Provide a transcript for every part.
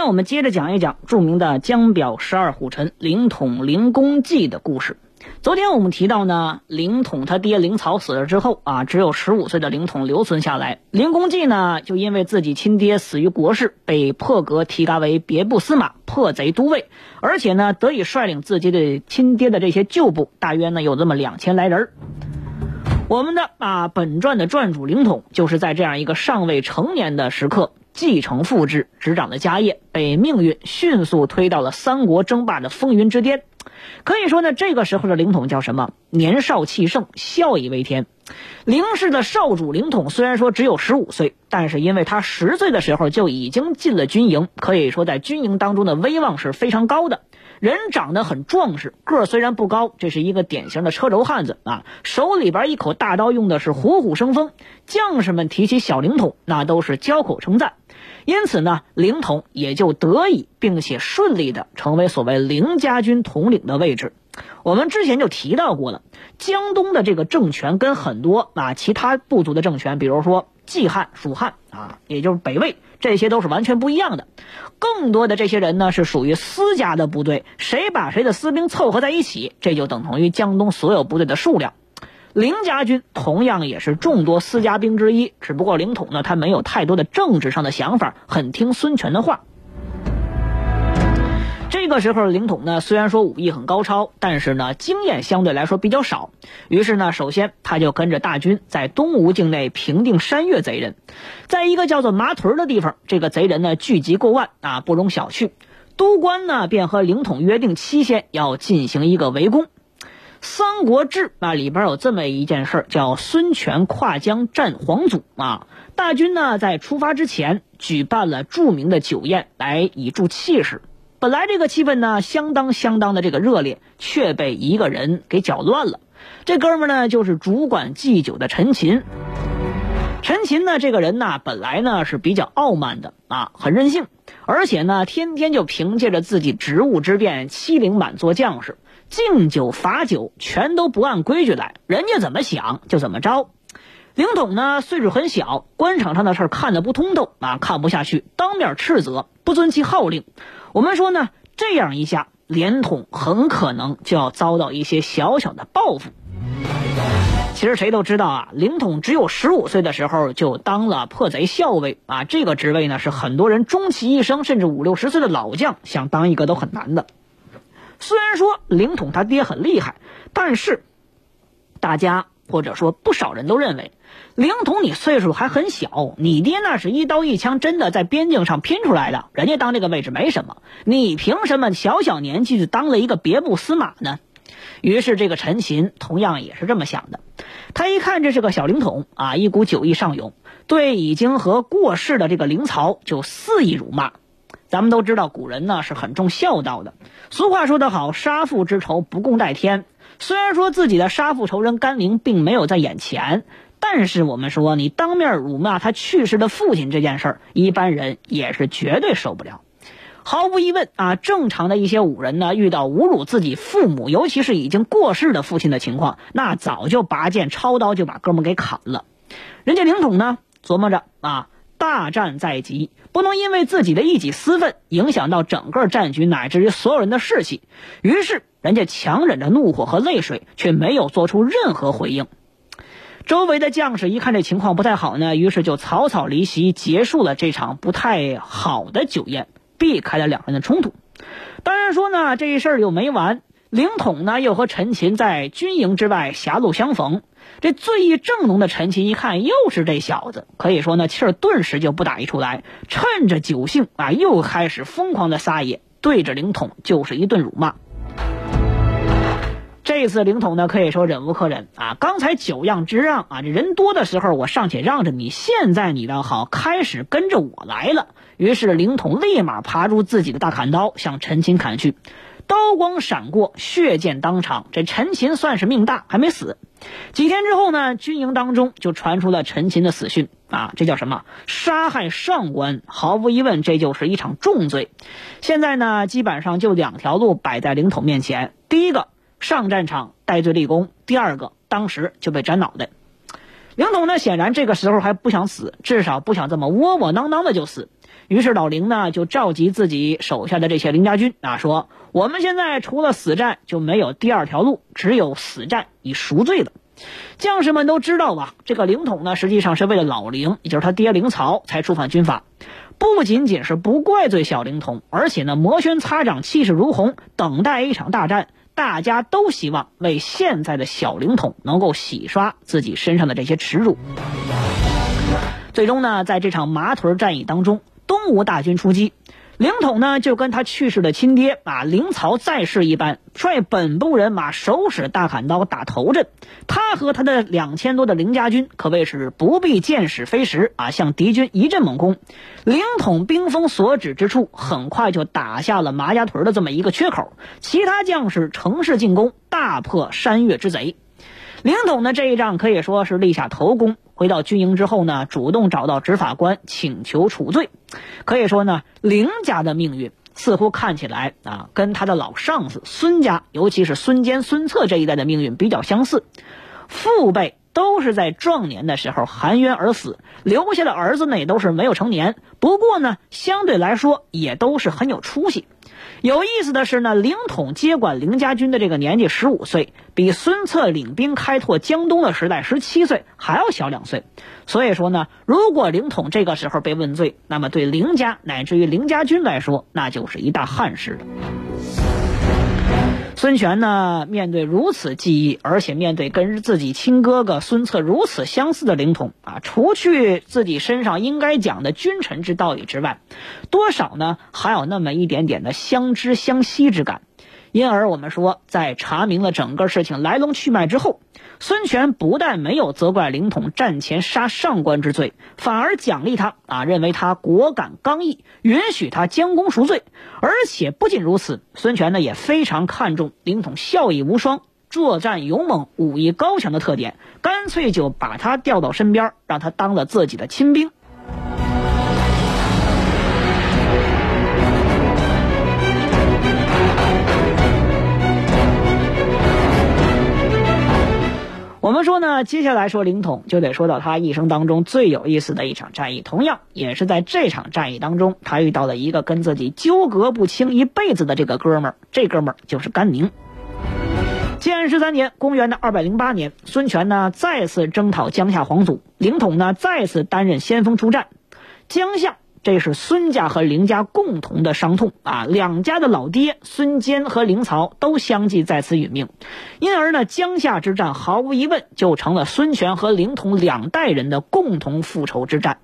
那我们接着讲一讲著名的江表十二虎臣凌统凌公济的故事。昨天我们提到呢，凌统他爹凌草死了之后啊，只有十五岁的凌统留存下来。凌公济呢，就因为自己亲爹死于国事，被破格提拔为别部司马、破贼都尉，而且呢，得以率领自己的亲爹的这些旧部，大约呢有这么两千来人。我们的啊本传的传主凌统，就是在这样一个尚未成年的时刻。继承父志，执掌了家业，被命运迅速推到了三国争霸的风云之巅。可以说呢，这个时候的凌统叫什么？年少气盛，孝以为天。凌氏的少主凌统虽然说只有十五岁，但是因为他十岁的时候就已经进了军营，可以说在军营当中的威望是非常高的。人长得很壮实，个虽然不高，这是一个典型的车轴汉子啊。手里边一口大刀用的是虎虎生风，将士们提起小灵统，那都是交口称赞。因此呢，灵统也就得以并且顺利的成为所谓凌家军统领的位置。我们之前就提到过了，江东的这个政权跟很多啊其他部族的政权，比如说冀汉、蜀汉啊，也就是北魏，这些都是完全不一样的。更多的这些人呢，是属于私家的部队，谁把谁的私兵凑合在一起，这就等同于江东所有部队的数量。凌家军同样也是众多私家兵之一，只不过凌统呢，他没有太多的政治上的想法，很听孙权的话。这个时候，凌统呢虽然说武艺很高超，但是呢经验相对来说比较少。于是呢，首先他就跟着大军在东吴境内平定山越贼人，在一个叫做麻屯的地方，这个贼人呢聚集过万啊，不容小觑。都官呢便和凌统约定期限，要进行一个围攻。《三国志》啊，里边有这么一件事，叫孙权跨江战黄祖啊。大军呢在出发之前举办了著名的酒宴，来以助气势。本来这个气氛呢相当相当的这个热烈，却被一个人给搅乱了。这哥们呢就是主管祭酒的陈琴。陈琴呢这个人呢本来呢是比较傲慢的啊，很任性，而且呢天天就凭借着自己职务之便欺凌满座将士。敬酒罚酒全都不按规矩来，人家怎么想就怎么着。凌统呢岁数很小，官场上的事儿看得不通透啊，看不下去，当面斥责，不遵其号令。我们说呢，这样一下，连统很可能就要遭到一些小小的报复。其实谁都知道啊，凌统只有十五岁的时候就当了破贼校尉啊，这个职位呢是很多人终其一生，甚至五六十岁的老将想当一个都很难的。虽然说凌统他爹很厉害，但是大家或者说不少人都认为，凌统你岁数还很小，你爹那是一刀一枪真的在边境上拼出来的，人家当这个位置没什么，你凭什么小小年纪就当了一个别部司马呢？于是这个陈琴同样也是这么想的，他一看这是个小灵统啊，一股酒意上涌，对已经和过世的这个灵曹就肆意辱骂。咱们都知道，古人呢是很重孝道的。俗话说得好，“杀父之仇，不共戴天”。虽然说自己的杀父仇人甘宁并没有在眼前，但是我们说，你当面辱骂他去世的父亲这件事儿，一般人也是绝对受不了。毫无疑问啊，正常的一些武人呢，遇到侮辱自己父母，尤其是已经过世的父亲的情况，那早就拔剑抄刀就把哥们给砍了。人家凌统呢，琢磨着啊。大战在即，不能因为自己的一己私愤影响到整个战局乃至于所有人的士气。于是，人家强忍着怒火和泪水，却没有做出任何回应。周围的将士一看这情况不太好呢，于是就草草离席，结束了这场不太好的酒宴，避开了两人的冲突。当然说呢，这事儿又没完。凌统呢，又和陈琴在军营之外狭路相逢。这醉意正浓的陈琴一看，又是这小子，可以说呢，气儿顿时就不打一处来。趁着酒兴啊，又开始疯狂的撒野，对着凌统就是一顿辱骂。这次凌统呢，可以说忍无可忍啊！刚才酒让之让啊，这人多的时候我尚且让着你，现在你倒好，开始跟着我来了。于是凌统立马爬出自己的大砍刀，向陈琴砍去。刀光闪过，血溅当场。这陈琴算是命大，还没死。几天之后呢，军营当中就传出了陈琴的死讯啊，这叫什么？杀害上官，毫无疑问，这就是一场重罪。现在呢，基本上就两条路摆在凌统面前：第一个，上战场戴罪立功；第二个，当时就被斩脑袋。凌统呢，显然这个时候还不想死，至少不想这么窝窝囊囊的就死。于是老凌呢，就召集自己手下的这些凌家军啊，说：“我们现在除了死战，就没有第二条路，只有死战以赎罪了。”将士们都知道吧？这个凌统呢，实际上是为了老凌，也就是他爹凌曹，才触犯军法。不仅仅是不怪罪小凌统，而且呢，摩拳擦掌，气势如虹，等待一场大战。大家都希望为现在的小凌统能够洗刷自己身上的这些耻辱。最终呢，在这场麻屯战役当中，东吴大军出击。凌统呢，就跟他去世的亲爹啊凌曹在世一般，率本部人马手使大砍刀打头阵。他和他的两千多的凌家军可谓是不必箭矢飞石啊，向敌军一阵猛攻。凌统兵锋所指之处，很快就打下了麻家屯的这么一个缺口。其他将士乘势进攻，大破山岳之贼。凌统的这一仗可以说是立下头功。回到军营之后呢，主动找到执法官请求处罪。可以说呢，凌家的命运似乎看起来啊，跟他的老上司孙家，尤其是孙坚、孙策这一代的命运比较相似。父辈都是在壮年的时候含冤而死，留下的儿子呢也都是没有成年。不过呢，相对来说也都是很有出息。有意思的是呢，凌统接管凌家军的这个年纪十五岁，比孙策领兵开拓江东的时代十七岁还要小两岁。所以说呢，如果凌统这个时候被问罪，那么对凌家乃至于凌家军来说，那就是一大憾事了。孙权呢，面对如此记忆，而且面对跟自己亲哥哥孙策如此相似的灵统啊，除去自己身上应该讲的君臣之道义之外，多少呢，还有那么一点点的相知相惜之感。因而，我们说，在查明了整个事情来龙去脉之后，孙权不但没有责怪凌统战前杀上官之罪，反而奖励他啊，认为他果敢刚毅，允许他将功赎罪。而且不仅如此，孙权呢也非常看重凌统孝义无双、作战勇猛、武艺高强的特点，干脆就把他调到身边，让他当了自己的亲兵。说呢，接下来说凌统，就得说到他一生当中最有意思的一场战役。同样，也是在这场战役当中，他遇到了一个跟自己纠葛不清一辈子的这个哥们儿。这哥们儿就是甘宁。建安十三年，公元的二百零八年，孙权呢再次征讨江夏皇祖，凌统呢再次担任先锋出战。江夏。这是孙家和凌家共同的伤痛啊！两家的老爹孙坚和凌曹都相继在此殒命，因而呢，江夏之战毫无疑问就成了孙权和凌统两代人的共同复仇之战。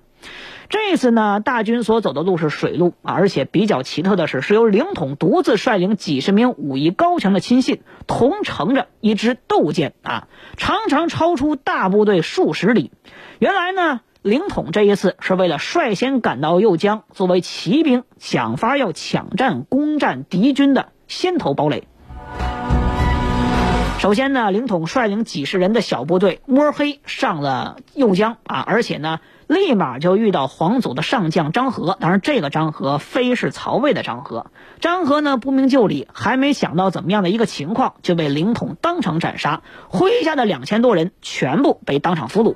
这次呢，大军所走的路是水路啊，而且比较奇特的是，是由凌统独自率领几十名武艺高强的亲信，同乘着一支斗舰啊，常常超出大部队数十里。原来呢。凌统这一次是为了率先赶到右江，作为骑兵，想法要抢占、攻占敌军的先头堡垒。首先呢，凌统率领几十人的小部队摸黑上了右江啊，而且呢，立马就遇到皇祖的上将张合。当然，这个张合非是曹魏的张合。张合呢不明就里，还没想到怎么样的一个情况，就被凌统当场斩杀，麾下的两千多人全部被当场俘虏。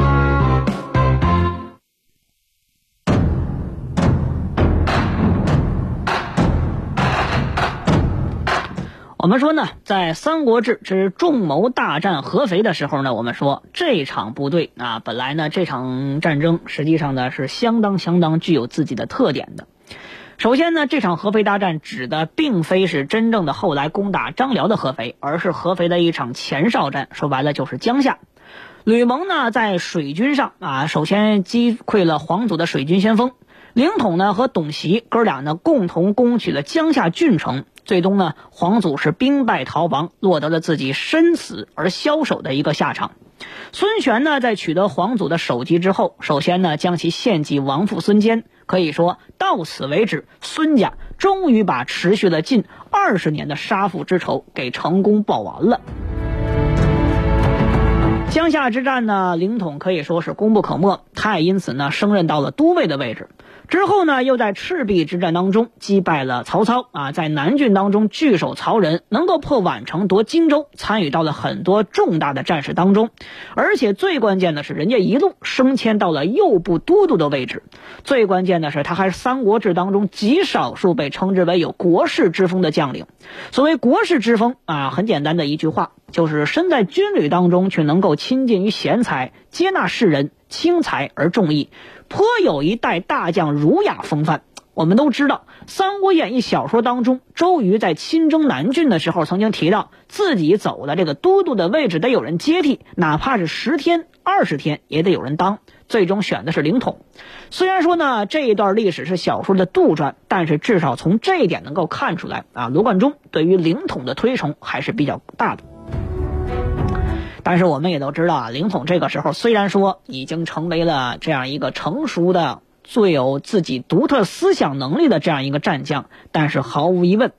我们说呢，在《三国志之众谋大战合肥》的时候呢，我们说这场部队啊，本来呢这场战争实际上呢是相当相当具有自己的特点的。首先呢，这场合肥大战指的并非是真正的后来攻打张辽的合肥，而是合肥的一场前哨战，说白了就是江夏。吕蒙呢在水军上啊，首先击溃了黄祖的水军先锋。凌统呢和董袭哥俩呢共同攻取了江夏郡城，最终呢皇祖是兵败逃亡，落得了自己身死而枭首的一个下场。孙权呢在取得皇祖的首级之后，首先呢将其献祭亡父孙坚，可以说到此为止，孙家终于把持续了近二十年的杀父之仇给成功报完了。江夏之战呢，凌统可以说是功不可没，他也因此呢升任到了都尉的位置。之后呢，又在赤壁之战当中击败了曹操啊，在南郡当中据守曹仁，能够破宛城夺荆州，参与到了很多重大的战事当中。而且最关键的是，人家一路升迁到了右部都督的位置。最关键的是，他还是《三国志》当中极少数被称之为有国士之风的将领。所谓国士之风啊，很简单的一句话。就是身在军旅当中，却能够亲近于贤才，接纳世人，轻财而重义，颇有一代大将儒雅风范。我们都知道，《三国演义》小说当中，周瑜在亲征南郡的时候，曾经提到自己走的这个都督的位置得有人接替，哪怕是十天、二十天也得有人当。最终选的是凌统。虽然说呢，这一段历史是小说的杜撰，但是至少从这一点能够看出来啊，罗贯中对于凌统的推崇还是比较大的。但是我们也都知道啊，凌统这个时候虽然说已经成为了这样一个成熟的、最有自己独特思想能力的这样一个战将，但是毫无疑问，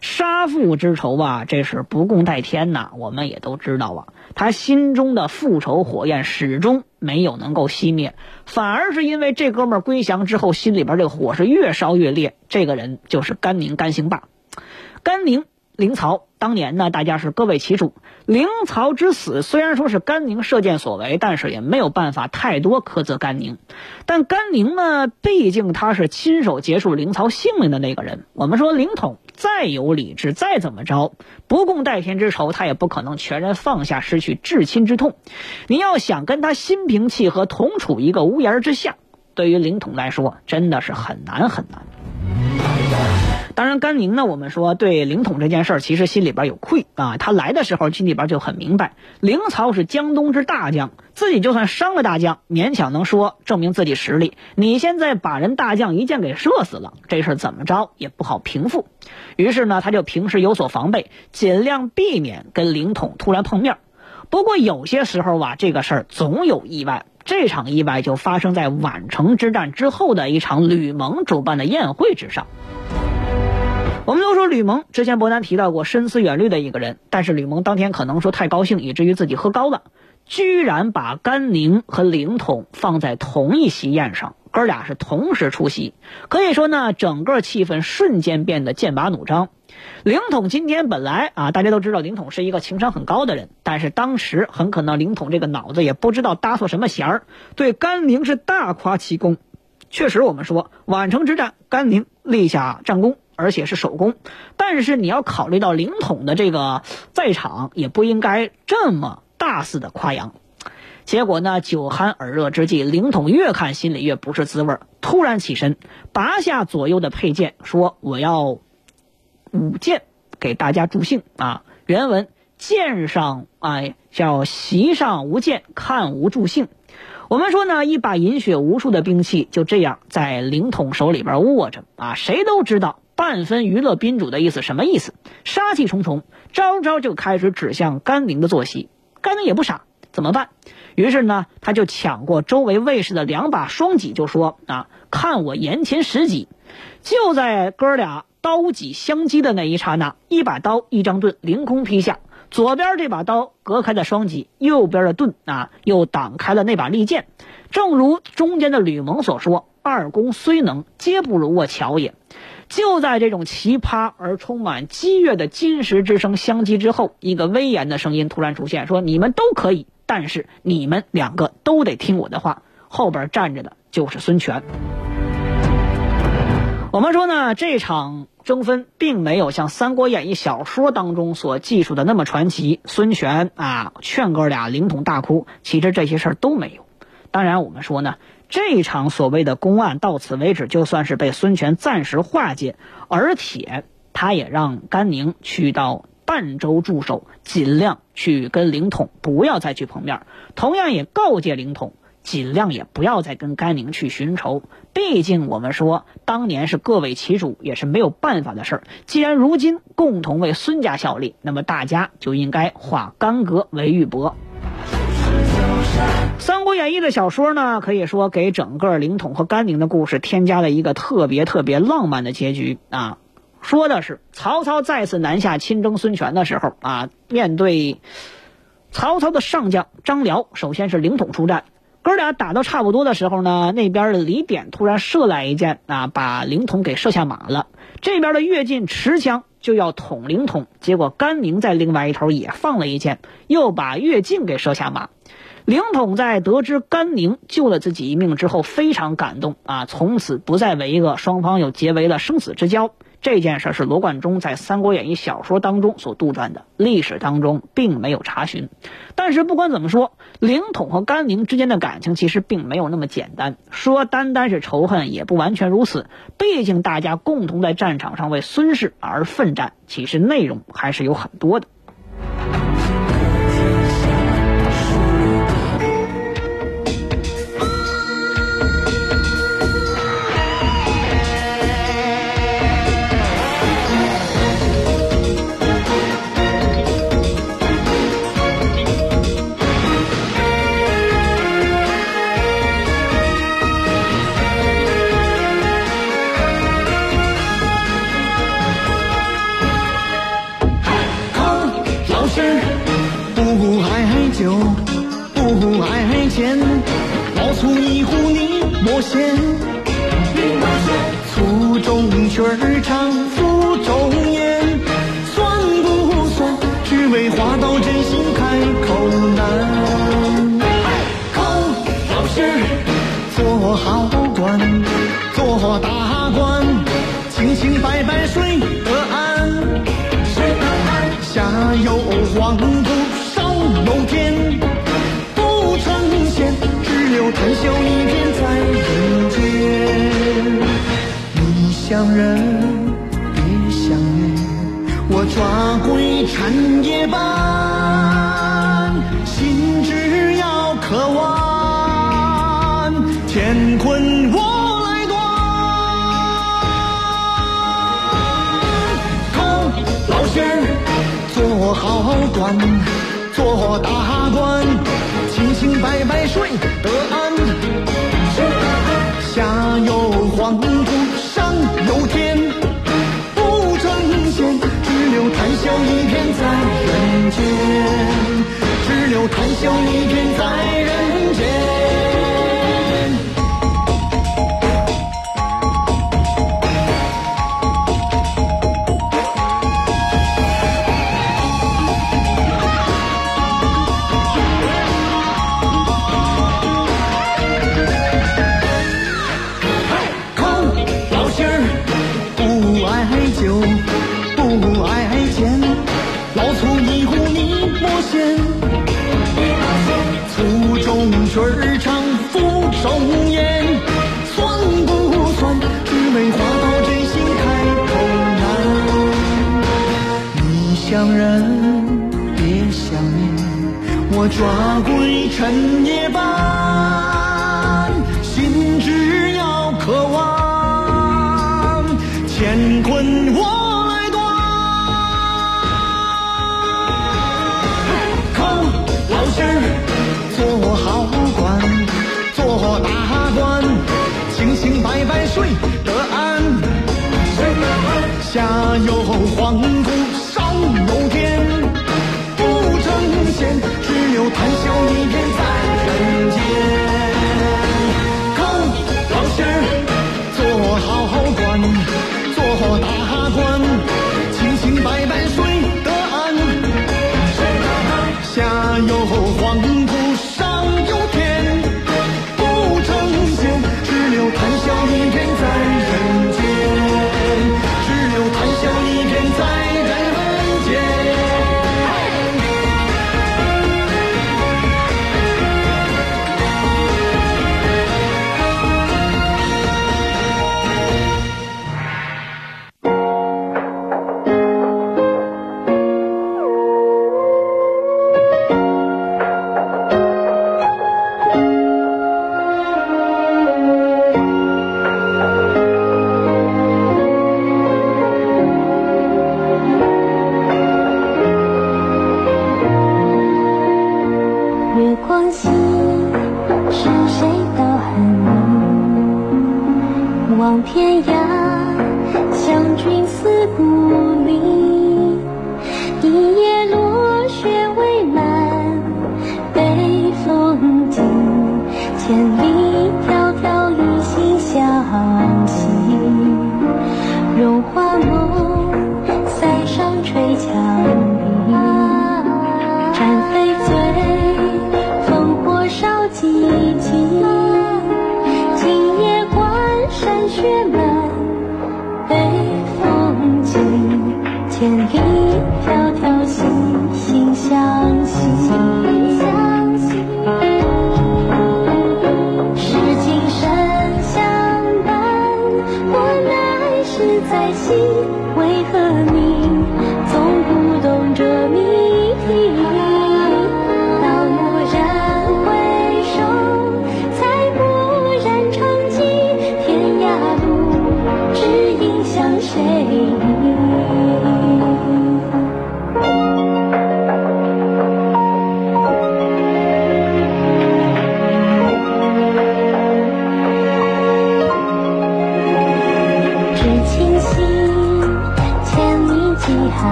杀父之仇啊，这是不共戴天呐。我们也都知道啊，他心中的复仇火焰始终没有能够熄灭，反而是因为这哥们归降之后，心里边这个火是越烧越烈。这个人就是甘宁，甘兴霸，甘宁。凌曹当年呢，大家是各为其主。凌曹之死虽然说是甘宁射箭所为，但是也没有办法太多苛责甘宁。但甘宁呢，毕竟他是亲手结束凌曹性命的那个人。我们说凌统再有理智，再怎么着，不共戴天之仇，他也不可能全然放下，失去至亲之痛。你要想跟他心平气和，同处一个屋檐之下，对于凌统来说，真的是很难很难。当然，甘宁呢，我们说对凌统这件事儿，其实心里边有愧啊。他来的时候心里边就很明白，凌曹是江东之大将，自己就算伤了大将，勉强能说证明自己实力。你现在把人大将一箭给射死了，这事儿怎么着也不好平复。于是呢，他就平时有所防备，尽量避免跟凌统突然碰面。不过有些时候啊，这个事儿总有意外。这场意外就发生在宛城之战之后的一场吕蒙主办的宴会之上。我们都说吕蒙之前伯南提到过深思远虑的一个人，但是吕蒙当天可能说太高兴，以至于自己喝高了，居然把甘宁和凌统放在同一席宴上，哥俩是同时出席，可以说呢，整个气氛瞬间变得剑拔弩张。凌统今天本来啊，大家都知道凌统是一个情商很高的人，但是当时很可能凌统这个脑子也不知道搭错什么弦儿，对甘宁是大夸其功。确实，我们说宛城之战，甘宁立下战功。而且是手工，但是你要考虑到凌统的这个在场，也不应该这么大肆的夸扬。结果呢，酒酣耳热之际，凌统越看心里越不是滋味突然起身，拔下左右的佩剑，说：“我要舞剑给大家助兴啊！”原文：“剑上哎，叫席上无剑，看无助兴。”我们说呢，一把饮血无数的兵器就这样在凌统手里边握着啊，谁都知道。半分娱乐宾主的意思什么意思？杀气重重，招招就开始指向甘宁的坐席。甘宁也不傻，怎么办？于是呢，他就抢过周围卫士的两把双戟，就说：“啊，看我眼前十戟！”就在哥俩刀戟相击的那一刹那，一把刀，一张盾凌空劈下，左边这把刀隔开了双戟，右边的盾啊又挡开了那把利剑。正如中间的吕蒙所说：“二公虽能，皆不如我巧也。”就在这种奇葩而充满激越的金石之声相击之后，一个威严的声音突然出现，说：“你们都可以，但是你们两个都得听我的话。”后边站着的就是孙权。我们说呢，这场争分并没有像《三国演义》小说当中所记述的那么传奇。孙权啊，劝哥俩凌统大哭，其实这些事儿都没有。当然，我们说呢。这场所谓的公案到此为止，就算是被孙权暂时化解，而且他也让甘宁去到半州驻守，尽量去跟凌统不要再去碰面。同样也告诫凌统，尽量也不要再跟甘宁去寻仇。毕竟我们说当年是各为其主，也是没有办法的事儿。既然如今共同为孙家效力，那么大家就应该化干戈为玉帛。《三国演义》的小说呢，可以说给整个凌统和甘宁的故事添加了一个特别特别浪漫的结局啊。说的是曹操再次南下亲征孙权的时候啊，面对曹操的上将张辽，首先是凌统出战，哥俩打到差不多的时候呢，那边的李典突然射来一箭啊，把凌统给射下马了。这边的乐进持枪就要捅凌统，结果甘宁在另外一头也放了一箭，又把乐进给射下马。凌统在得知甘宁救了自己一命之后，非常感动啊，从此不再为恶，双方又结为了生死之交。这件事是罗贯中在《三国演义》小说当中所杜撰的，历史当中并没有查询。但是不管怎么说，凌统和甘宁之间的感情其实并没有那么简单，说单单是仇恨也不完全如此。毕竟大家共同在战场上为孙氏而奋战，其实内容还是有很多的。不爱酒，不爱钱，泡出一壶你莫嫌。醋中曲儿唱，腹中言，算不算？只为话到真心开口难。考老师，做好官，做大官，清清白白睡。含笑一片在人间，你想人，别想月。我抓鬼缠夜半，心只要渴望乾坤。我来断，看老仙做好官，做大官。清白白睡得安。下有黄土，上有天，不成仙，只留谈笑一片在人间。只留谈笑一片在人。抓鬼趁夜半，心只要渴望，乾坤我来断。靠老心儿做好官，做大官，清清白白睡得安。下有黄下有黄